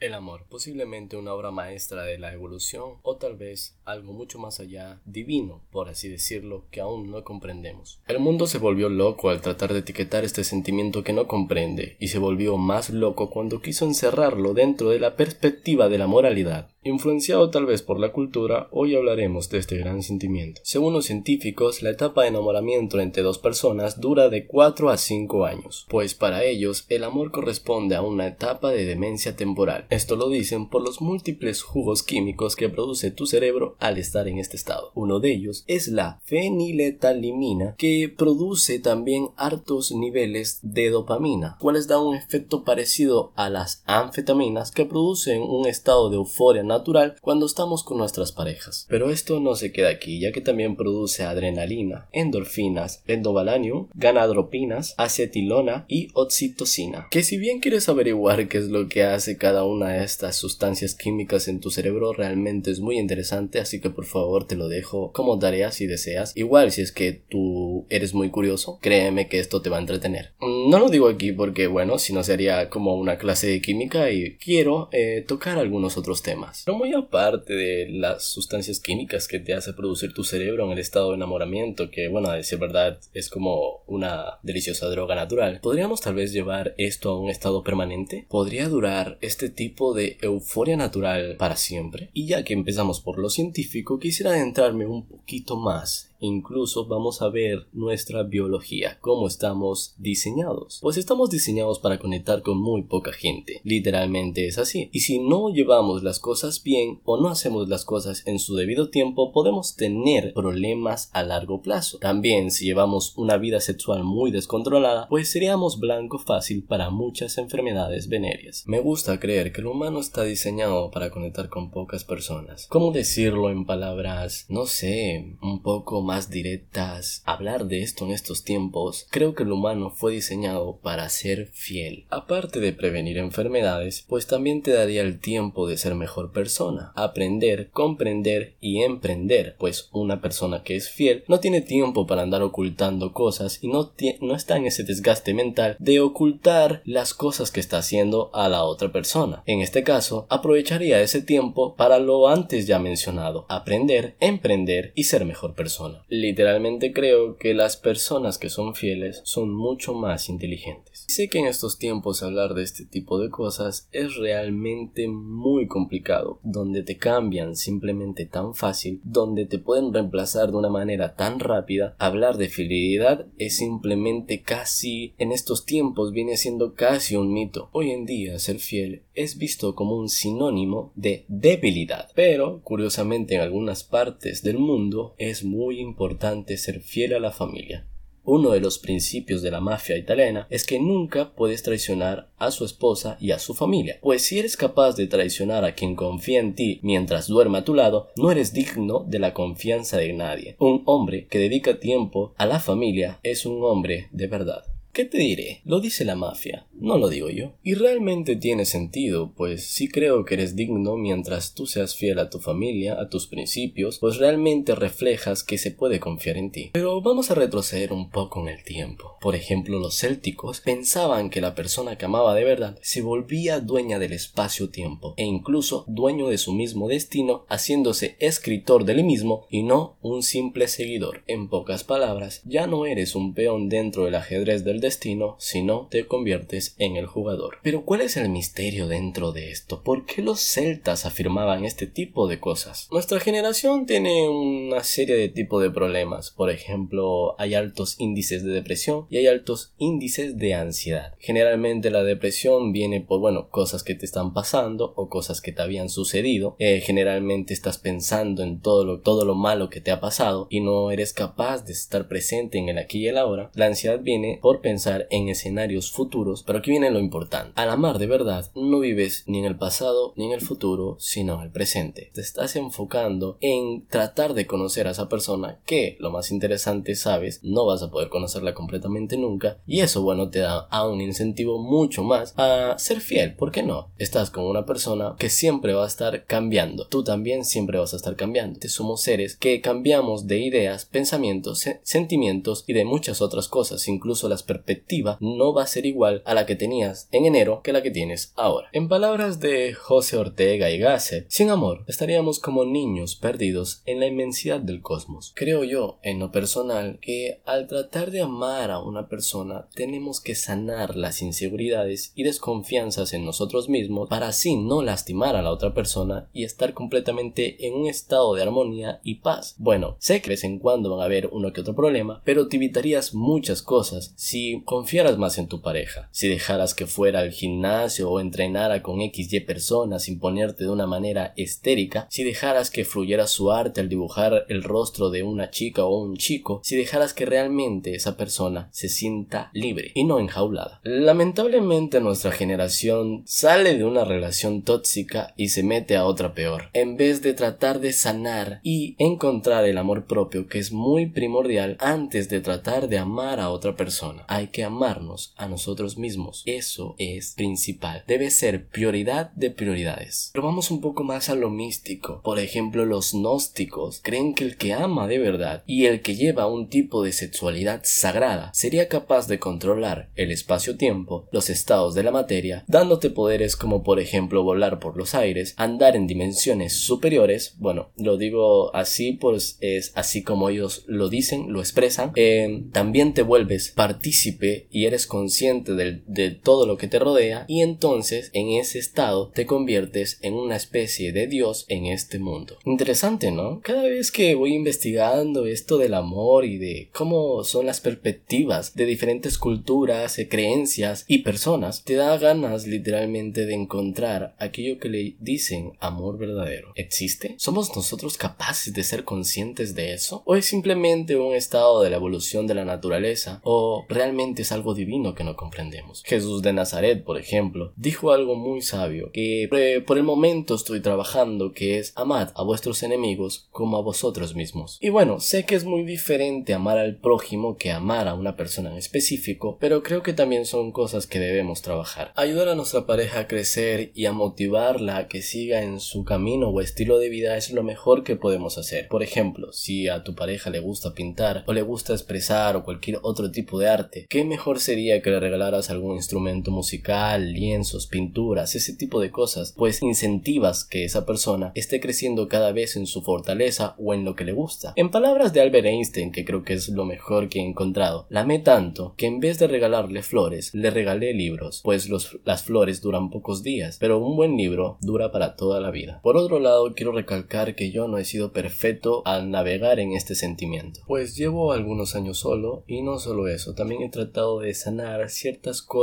El amor, posiblemente una obra maestra de la evolución o tal vez algo mucho más allá, divino, por así decirlo, que aún no comprendemos. El mundo se volvió loco al tratar de etiquetar este sentimiento que no comprende y se volvió más loco cuando quiso encerrarlo dentro de la perspectiva de la moralidad. Influenciado tal vez por la cultura, hoy hablaremos de este gran sentimiento. Según los científicos, la etapa de enamoramiento entre dos personas dura de 4 a 5 años, pues para ellos el amor corresponde a una etapa de demencia temporal. Esto lo dicen por los múltiples jugos químicos que produce tu cerebro al estar en este estado. Uno de ellos es la feniletalimina, que produce también hartos niveles de dopamina, cuales dan un efecto parecido a las anfetaminas que producen un estado de euforia natural cuando estamos con nuestras parejas. Pero esto no se queda aquí, ya que también produce adrenalina, endorfinas, endobalanium, ganadropinas, acetilona y oxitocina. Que si bien quieres averiguar qué es lo que hace cada una de estas sustancias químicas en tu cerebro, realmente es muy interesante, así que por favor te lo dejo como tarea si deseas. Igual si es que tú eres muy curioso, créeme que esto te va a entretener. No lo digo aquí porque, bueno, si no sería como una clase de química y quiero eh, tocar algunos otros temas. Pero muy aparte de las sustancias químicas que te hace producir tu cerebro en el estado de enamoramiento, que bueno, a decir verdad es como una deliciosa droga natural, ¿podríamos tal vez llevar esto a un estado permanente? ¿Podría durar este tipo de euforia natural para siempre? Y ya que empezamos por lo científico, quisiera adentrarme un poquito más Incluso vamos a ver nuestra biología, cómo estamos diseñados. Pues estamos diseñados para conectar con muy poca gente. Literalmente es así. Y si no llevamos las cosas bien o no hacemos las cosas en su debido tiempo, podemos tener problemas a largo plazo. También si llevamos una vida sexual muy descontrolada, pues seríamos blanco fácil para muchas enfermedades venéreas. Me gusta creer que el humano está diseñado para conectar con pocas personas. ¿Cómo decirlo en palabras, no sé, un poco más más directas, hablar de esto en estos tiempos, creo que el humano fue diseñado para ser fiel. Aparte de prevenir enfermedades, pues también te daría el tiempo de ser mejor persona, aprender, comprender y emprender, pues una persona que es fiel no tiene tiempo para andar ocultando cosas y no, no está en ese desgaste mental de ocultar las cosas que está haciendo a la otra persona. En este caso, aprovecharía ese tiempo para lo antes ya mencionado, aprender, emprender y ser mejor persona. Literalmente creo que las personas que son fieles son mucho más inteligentes. Sé que en estos tiempos hablar de este tipo de cosas es realmente muy complicado, donde te cambian simplemente tan fácil, donde te pueden reemplazar de una manera tan rápida. Hablar de fidelidad es simplemente casi en estos tiempos viene siendo casi un mito. Hoy en día ser fiel es visto como un sinónimo de debilidad, pero curiosamente en algunas partes del mundo es muy importante ser fiel a la familia. Uno de los principios de la mafia italiana es que nunca puedes traicionar a su esposa y a su familia, pues si eres capaz de traicionar a quien confía en ti mientras duerme a tu lado, no eres digno de la confianza de nadie. Un hombre que dedica tiempo a la familia es un hombre de verdad. ¿Qué te diré? Lo dice la mafia, no lo digo yo. Y realmente tiene sentido, pues sí creo que eres digno mientras tú seas fiel a tu familia, a tus principios, pues realmente reflejas que se puede confiar en ti. Pero vamos a retroceder un poco en el tiempo. Por ejemplo, los célticos pensaban que la persona que amaba de verdad se volvía dueña del espacio-tiempo e incluso dueño de su mismo destino, haciéndose escritor del mismo y no un simple seguidor. En pocas palabras, ya no eres un peón dentro del ajedrez del destino, sino te conviertes en el jugador. Pero ¿cuál es el misterio dentro de esto? ¿Por qué los celtas afirmaban este tipo de cosas? Nuestra generación tiene una serie de tipos de problemas. Por ejemplo, hay altos índices de depresión y hay altos índices de ansiedad. Generalmente la depresión viene por, bueno, cosas que te están pasando o cosas que te habían sucedido. Eh, generalmente estás pensando en todo lo, todo lo malo que te ha pasado y no eres capaz de estar presente en el aquí y el ahora. La ansiedad viene por pensar en escenarios futuros, pero aquí viene lo importante. Al amar de verdad, no vives ni en el pasado ni en el futuro, sino en el presente. Te estás enfocando en tratar de conocer a esa persona que, lo más interesante, sabes, no vas a poder conocerla completamente nunca, y eso, bueno, te da a un incentivo mucho más a ser fiel. ¿Por qué no? Estás con una persona que siempre va a estar cambiando. Tú también siempre vas a estar cambiando. Somos seres que cambiamos de ideas, pensamientos, sentimientos y de muchas otras cosas, incluso las perspectiva no va a ser igual a la que que tenías en enero que la que tienes ahora. En palabras de José Ortega y Gasset, sin amor estaríamos como niños perdidos en la inmensidad del cosmos. Creo yo, en lo personal, que al tratar de amar a una persona tenemos que sanar las inseguridades y desconfianzas en nosotros mismos para así no lastimar a la otra persona y estar completamente en un estado de armonía y paz. Bueno, sé que de vez en cuando van a haber uno que otro problema, pero te evitarías muchas cosas si confiaras más en tu pareja, si dejaras que fuera al gimnasio o entrenara con XY personas sin ponerte de una manera estérica, si dejaras que fluyera su arte al dibujar el rostro de una chica o un chico, si dejaras que realmente esa persona se sienta libre y no enjaulada. Lamentablemente nuestra generación sale de una relación tóxica y se mete a otra peor. En vez de tratar de sanar y encontrar el amor propio que es muy primordial antes de tratar de amar a otra persona. Hay que amarnos a nosotros mismos. Eso es principal. Debe ser prioridad de prioridades. Pero vamos un poco más a lo místico. Por ejemplo, los gnósticos creen que el que ama de verdad y el que lleva un tipo de sexualidad sagrada sería capaz de controlar el espacio-tiempo, los estados de la materia, dándote poderes como por ejemplo volar por los aires, andar en dimensiones superiores, bueno, lo digo así pues es así como ellos lo dicen, lo expresan, eh, también te vuelves partícipe y eres consciente de, de todo lo que te rodea y entonces en ese estado te conviertes en una especie de Dios en este mundo. Interesante, ¿no? Cada vez que voy investigando esto del amor y de cómo son las perspectivas de diferentes culturas, eh, creencias y personas, te da ganas literalmente de encontrar aquello que le dicen amor verdadero. ¿Existe? ¿Somos nosotros capaces de ser conscientes de eso? ¿O es simplemente un estado de la evolución de la naturaleza? ¿O realmente es algo divino que no comprendemos? Jesús de Nazaret, por ejemplo, dijo algo muy sabio que eh, por el momento estoy trabajando que es amad a vuestros enemigos como a vosotros mismos. Y bueno, sé que es muy diferente amar al prójimo que amar a una persona en específico, pero creo que también son cosas que debemos trabajar. Ayudar a nuestra pareja a crecer y a motivarla a que siga en su camino o estilo de vida es lo mejor que podemos hacer. Por ejemplo, si a tu pareja le gusta pintar o le gusta expresar o cualquier otro tipo de arte, ¿qué mejor sería que le regalaras algún instrumento musical, lienzos, pinturas, ese tipo de cosas? Pues incentivas que esa persona esté creciendo cada vez en su fortaleza o en lo que le gusta. En palabras de Albert Einstein, que creo que es lo mejor que he encontrado, la amé tanto que en vez de regalarle flores, le regalé libros, pues las flores duran pocos días, pero un buen libro dura para toda la vida. Por otro lado, quiero recalcar que yo no he sido perfecto al navegar en este sentimiento, pues llevo algunos años solo y no solo eso, también he tratado de sanar ciertas cosas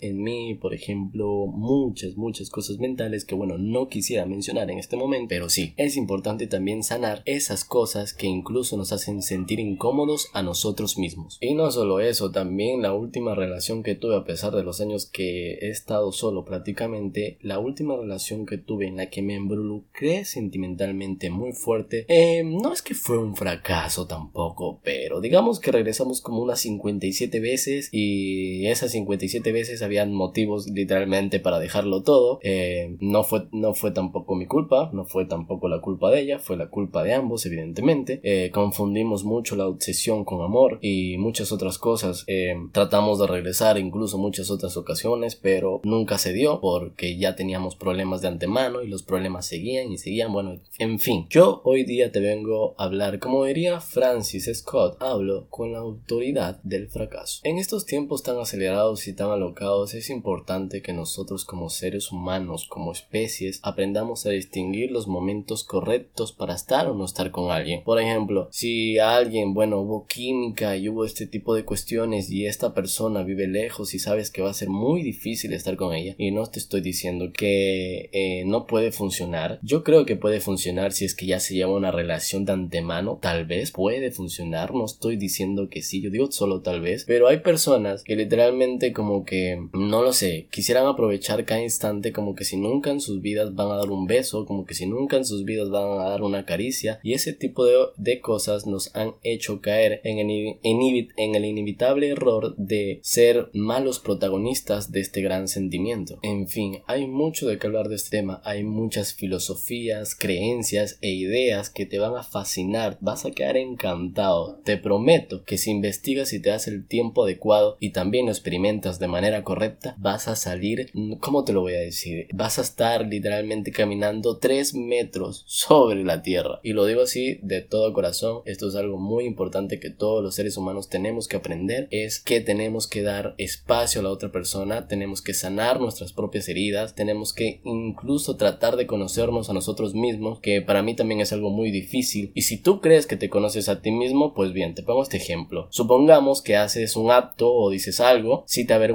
en mí, por ejemplo, muchas, muchas cosas mentales que bueno, no quisiera mencionar en este momento, pero sí, es importante también sanar esas cosas que incluso nos hacen sentir incómodos a nosotros mismos. Y no solo eso, también la última relación que tuve a pesar de los años que he estado solo prácticamente, la última relación que tuve en la que me involucré sentimentalmente muy fuerte, eh, no es que fue un fracaso tampoco, pero digamos que regresamos como unas 57 veces y esas 57 veces habían motivos literalmente para dejarlo todo. Eh, no, fue, no fue tampoco mi culpa, no fue tampoco la culpa de ella, fue la culpa de ambos, evidentemente. Eh, confundimos mucho la obsesión con amor y muchas otras cosas. tratamos de regresar incluso muchas otras ocasiones, pero nunca se dio porque ya teníamos problemas de antemano y los problemas seguían y seguían. Bueno, en fin, yo hoy día te vengo a hablar, como diría Francis Scott, hablo con la autoridad del fracaso. En estos tiempos tan acelerados y tan alocados es importante que nosotros como seres humanos, como especies, aprendamos a distinguir los momentos correctos para estar o no estar con alguien. Por ejemplo, si alguien, bueno, hubo química y hubo este tipo de cuestiones y esta persona vive lejos y sabes que va a ser muy difícil estar con ella y no te estoy diciendo que eh, no puede funcionar. Yo creo que puede funcionar si es que ya se lleva una relación de antemano. Tal vez puede funcionar. No estoy diciendo que sí. Yo digo solo tal vez. Pero hay personas que literalmente como que no lo sé. Quisieran aprovechar cada instante como que si nunca en sus vidas van a dar un beso. Como que si nunca en sus vidas van a dar una caricia. Y ese tipo de, de cosas nos han hecho caer en el, en el inevitable error de ser malos protagonistas de este gran sentimiento. En fin, hay mucho de qué hablar de este tema. Hay muchas filosofías, creencias e ideas que te van a fascinar, vas a quedar encantado. Te prometo que si investigas y te das el tiempo adecuado y también lo experimentas de manera correcta, vas a salir, ¿cómo te lo voy a decir? Vas a estar literalmente caminando 3 metros sobre la tierra. Y lo digo así de todo corazón, esto es algo muy importante que todos los seres humanos tenemos que aprender, es que tenemos que dar espacio a la otra persona, tenemos que sanar nuestras propias heridas, tenemos que incluso tratar de conocernos a nosotros mismos, que para mí también es algo muy difícil. Y si tú crees que te conoces a ti mismo, pues bien, te pongo este ejemplo. Supongamos que haces un acto o dices algo, si te avergüenzas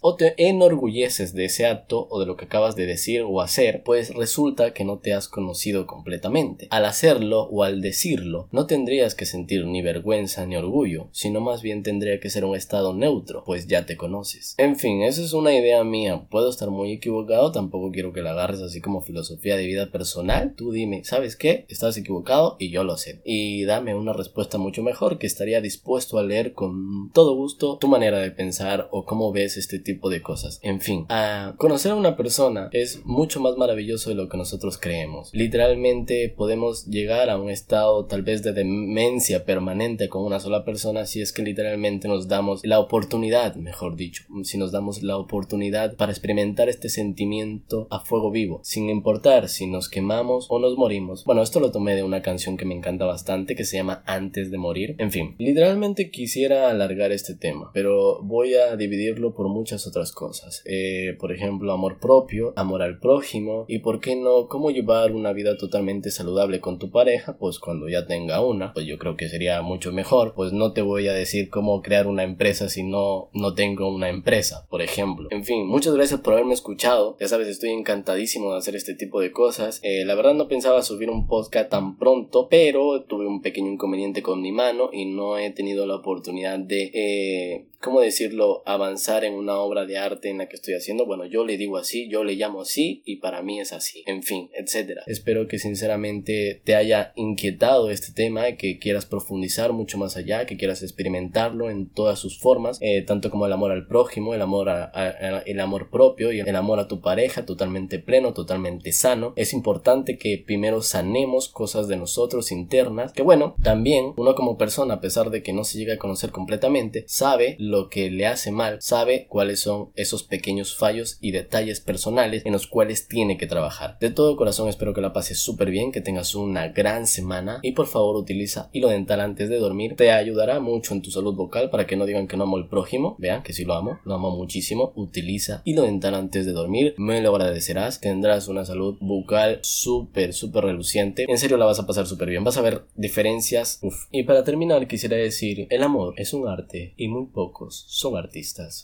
o te enorgulleces de ese acto o de lo que acabas de decir o hacer, pues resulta que no te has conocido completamente. Al hacerlo o al decirlo, no tendrías que sentir ni vergüenza ni orgullo, sino más bien tendría que ser un estado neutro, pues ya te conoces. En fin, esa es una idea mía, puedo estar muy equivocado, tampoco quiero que la agarres así como filosofía de vida personal. Tú dime, ¿sabes qué? Estás equivocado y yo lo sé. Y dame una respuesta mucho mejor que estaría dispuesto a leer con todo gusto tu manera de pensar o cómo ves este tipo de cosas. En fin, conocer a una persona es mucho más maravilloso de lo que nosotros creemos. Literalmente podemos llegar a un estado tal vez de demencia permanente con una sola persona si es que literalmente nos damos la oportunidad, mejor dicho, si nos damos la oportunidad para experimentar este sentimiento a fuego vivo, sin importar si nos quemamos o nos morimos. Bueno, esto lo tomé de una canción que me encanta bastante que se llama Antes de morir. En fin, literalmente quisiera alargar este tema, pero voy a dividirlo por muchas otras cosas. Eh, por ejemplo, amor propio, amor al prójimo y por qué no, cómo llevar una vida totalmente saludable con tu pareja, pues cuando ya tenga una, pues yo creo que sería mucho mejor, pues no te voy a decir cómo crear una empresa si no, no tengo una empresa, por ejemplo. En fin, muchas gracias por haberme escuchado, ya sabes, estoy encantadísimo de hacer este tipo de cosas. Eh, la verdad no pensaba subir un podcast tan pronto, pero tuve un pequeño inconveniente con mi mano y no he tenido la oportunidad de eh, ¿cómo decirlo?, avanzar en una obra de arte en la que estoy haciendo. Bueno, yo le digo así, yo le llamo así y para mí es así. En fin, etcétera. Espero que sinceramente te haya inquietado este tema, que quieras profundizar mucho más allá, que quieras experimentarlo en todas sus formas, eh, tanto como el amor al prójimo, el amor a, el amor propio y el amor a tu pareja, totalmente pleno, totalmente sano. Es importante que primero sanemos cosas de nosotros internas, que bueno, también uno como persona, a pesar de que no se llega a conocer completamente, sabe lo que le hace mal, sabe cuáles son esos pequeños fallos y detalles personales en los cuales tiene que trabajar. De todo corazón espero que la pases súper bien, que tengas una gran semana y por favor utiliza hilo dental antes de dormir. Te ayudará mucho en tu salud vocal para que no digan que no amo el prójimo. Vean que si lo amo, lo amo muchísimo. Utiliza hilo dental antes de dormir. Me lo agradecerás. Tendrás una salud bucal súper, súper reluciente. En serio la vas a pasar súper bien. Vas a ver diferencias. Uf. Y para terminar quisiera decir, el amor es un arte y muy poco son artistas.